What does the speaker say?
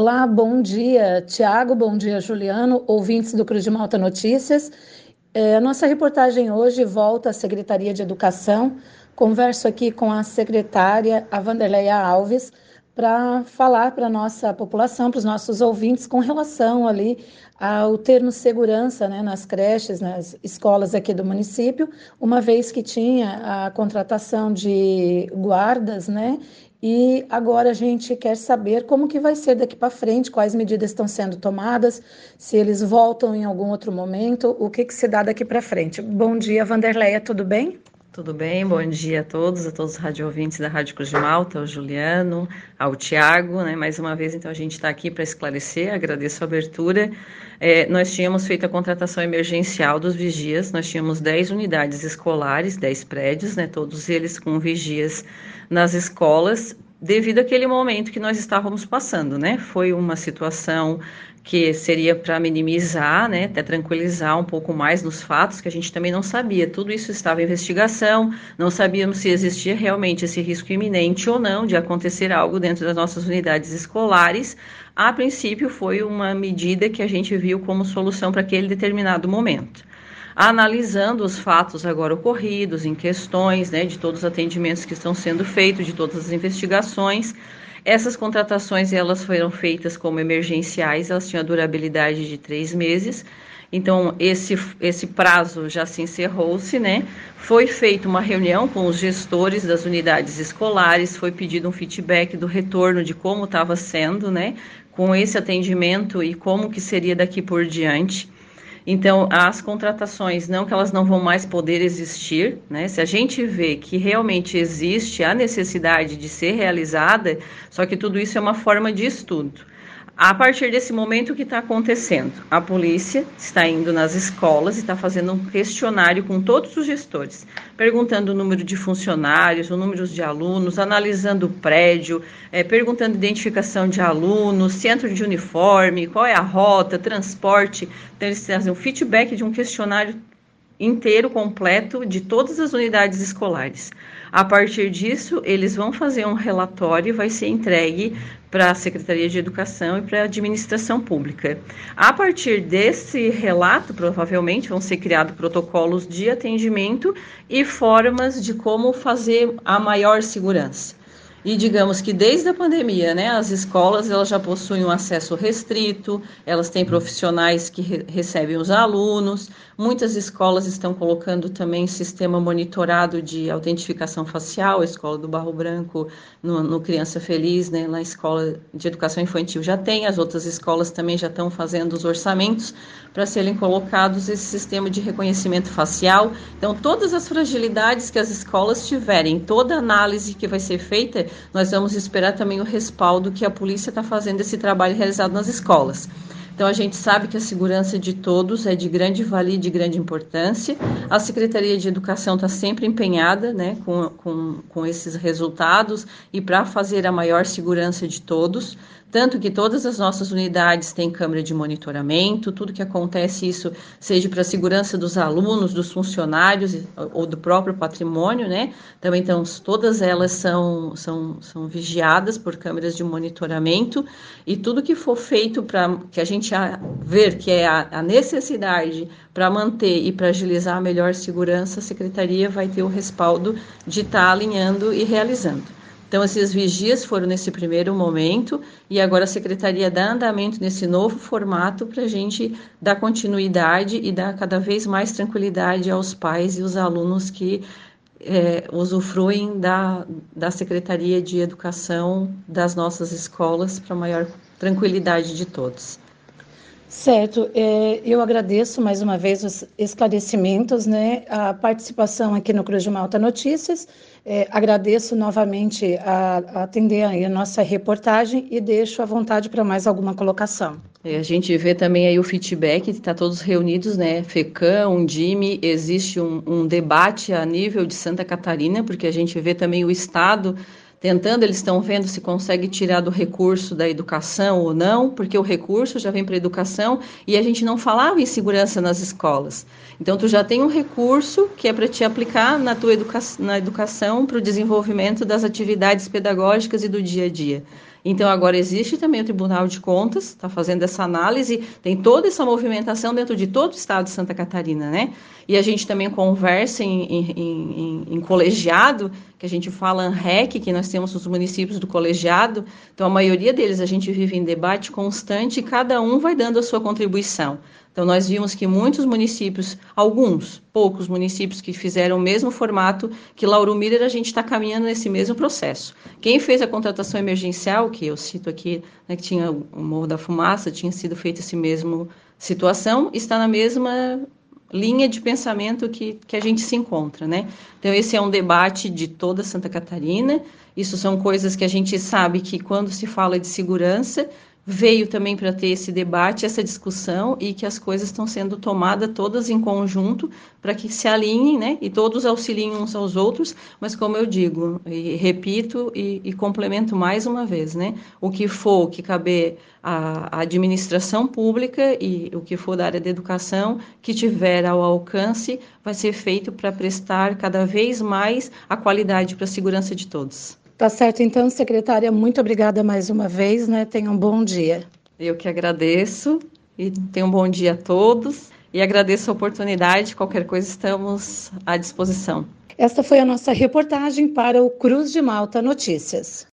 Olá, bom dia, Tiago, bom dia, Juliano, ouvintes do Cruz de Malta Notícias. É, a nossa reportagem hoje volta à Secretaria de Educação. Converso aqui com a secretária, a Vanderleia Alves, para falar para a nossa população, para os nossos ouvintes, com relação ali ao termo segurança né, nas creches, nas escolas aqui do município, uma vez que tinha a contratação de guardas, né, e agora a gente quer saber como que vai ser daqui para frente, quais medidas estão sendo tomadas, se eles voltam em algum outro momento, o que, que se dá daqui para frente. Bom dia, Vanderleia, tudo bem? Tudo bem, bom dia a todos, a todos os radiovintes da Rádio Cruz de Malta, ao Juliano, ao Tiago, né? Mais uma vez, então, a gente está aqui para esclarecer, agradeço a abertura. É, nós tínhamos feito a contratação emergencial dos vigias, nós tínhamos 10 unidades escolares, 10 prédios, né? Todos eles com vigias nas escolas, devido àquele momento que nós estávamos passando, né? Foi uma situação que seria para minimizar, né, até tranquilizar um pouco mais nos fatos, que a gente também não sabia. Tudo isso estava em investigação, não sabíamos se existia realmente esse risco iminente ou não de acontecer algo dentro das nossas unidades escolares. A princípio, foi uma medida que a gente viu como solução para aquele determinado momento analisando os fatos agora ocorridos, em questões né, de todos os atendimentos que estão sendo feitos, de todas as investigações. Essas contratações elas foram feitas como emergenciais, elas tinham a durabilidade de três meses. Então, esse, esse prazo já se encerrou-se, né? Foi feita uma reunião com os gestores das unidades escolares, foi pedido um feedback do retorno de como estava sendo, né? Com esse atendimento e como que seria daqui por diante. Então, as contratações, não que elas não vão mais poder existir, né? Se a gente vê que realmente existe a necessidade de ser realizada, só que tudo isso é uma forma de estudo. A partir desse momento, o que está acontecendo? A polícia está indo nas escolas e está fazendo um questionário com todos os gestores, perguntando o número de funcionários, o número de alunos, analisando o prédio, é, perguntando identificação de alunos, centro de uniforme, qual é a rota, transporte. Então, eles trazem um feedback de um questionário inteiro, completo, de todas as unidades escolares. A partir disso, eles vão fazer um relatório e vai ser entregue para a Secretaria de Educação e para a Administração Pública. A partir desse relato, provavelmente vão ser criados protocolos de atendimento e formas de como fazer a maior segurança. E digamos que desde a pandemia, né, as escolas elas já possuem um acesso restrito, elas têm profissionais que re recebem os alunos, muitas escolas estão colocando também sistema monitorado de autentificação facial, a escola do Barro Branco, no, no Criança Feliz, né, na escola de educação infantil já tem, as outras escolas também já estão fazendo os orçamentos para serem colocados esse sistema de reconhecimento facial. Então, todas as fragilidades que as escolas tiverem, toda análise que vai ser feita, nós vamos esperar também o respaldo que a polícia está fazendo esse trabalho realizado nas escolas. Então, a gente sabe que a segurança de todos é de grande valia e de grande importância. A Secretaria de Educação está sempre empenhada né, com, com, com esses resultados e para fazer a maior segurança de todos. Tanto que todas as nossas unidades têm câmera de monitoramento, tudo que acontece isso, seja para a segurança dos alunos, dos funcionários ou do próprio patrimônio, né? Também então, todas elas são, são, são vigiadas por câmeras de monitoramento e tudo que for feito para que a gente ver que é a, a necessidade para manter e para agilizar a melhor segurança, a Secretaria vai ter o respaldo de estar tá alinhando e realizando. Então, esses vigias foram nesse primeiro momento e agora a secretaria dá andamento nesse novo formato para a gente dar continuidade e dar cada vez mais tranquilidade aos pais e os alunos que é, usufruem da, da Secretaria de Educação das nossas escolas para maior tranquilidade de todos. Certo, é, eu agradeço mais uma vez os esclarecimentos, né, a participação aqui no Cruz de Malta Notícias. É, agradeço novamente a, atender a nossa reportagem e deixo à vontade para mais alguma colocação. É, a gente vê também aí o feedback, está todos reunidos, né? FECAM, Undime, existe um, um debate a nível de Santa Catarina, porque a gente vê também o Estado tentando, eles estão vendo se consegue tirar do recurso da educação ou não, porque o recurso já vem para a educação e a gente não falava em segurança nas escolas. Então, tu já tem um recurso que é para te aplicar na tua educa na educação para o desenvolvimento das atividades pedagógicas e do dia a dia. Então, agora existe também o Tribunal de Contas, está fazendo essa análise, tem toda essa movimentação dentro de todo o estado de Santa Catarina, né? E a gente também conversa em, em, em, em colegiado, que a gente fala ANREC, que nós temos os municípios do colegiado, então a maioria deles a gente vive em debate constante e cada um vai dando a sua contribuição. Então, nós vimos que muitos municípios, alguns, poucos municípios que fizeram o mesmo formato que Lauro Miller, a gente está caminhando nesse mesmo processo. Quem fez a contratação emergencial, que eu cito aqui, né, que tinha o Morro da Fumaça, tinha sido feita essa mesma situação, está na mesma linha de pensamento que, que a gente se encontra, né? Então, esse é um debate de toda Santa Catarina. Isso são coisas que a gente sabe que quando se fala de segurança, veio também para ter esse debate, essa discussão e que as coisas estão sendo tomadas todas em conjunto para que se alinhem, né? E todos auxiliem uns aos outros, mas como eu digo e repito e, e complemento mais uma vez, né? O que for que caber à administração pública e o que for da área da educação que tiver ao alcance vai ser feito para prestar cada vez mais a qualidade para a segurança de todos. Tá certo, então, secretária, muito obrigada mais uma vez, né? Tenha um bom dia. Eu que agradeço e tenha um bom dia a todos e agradeço a oportunidade. Qualquer coisa, estamos à disposição. Esta foi a nossa reportagem para o Cruz de Malta Notícias.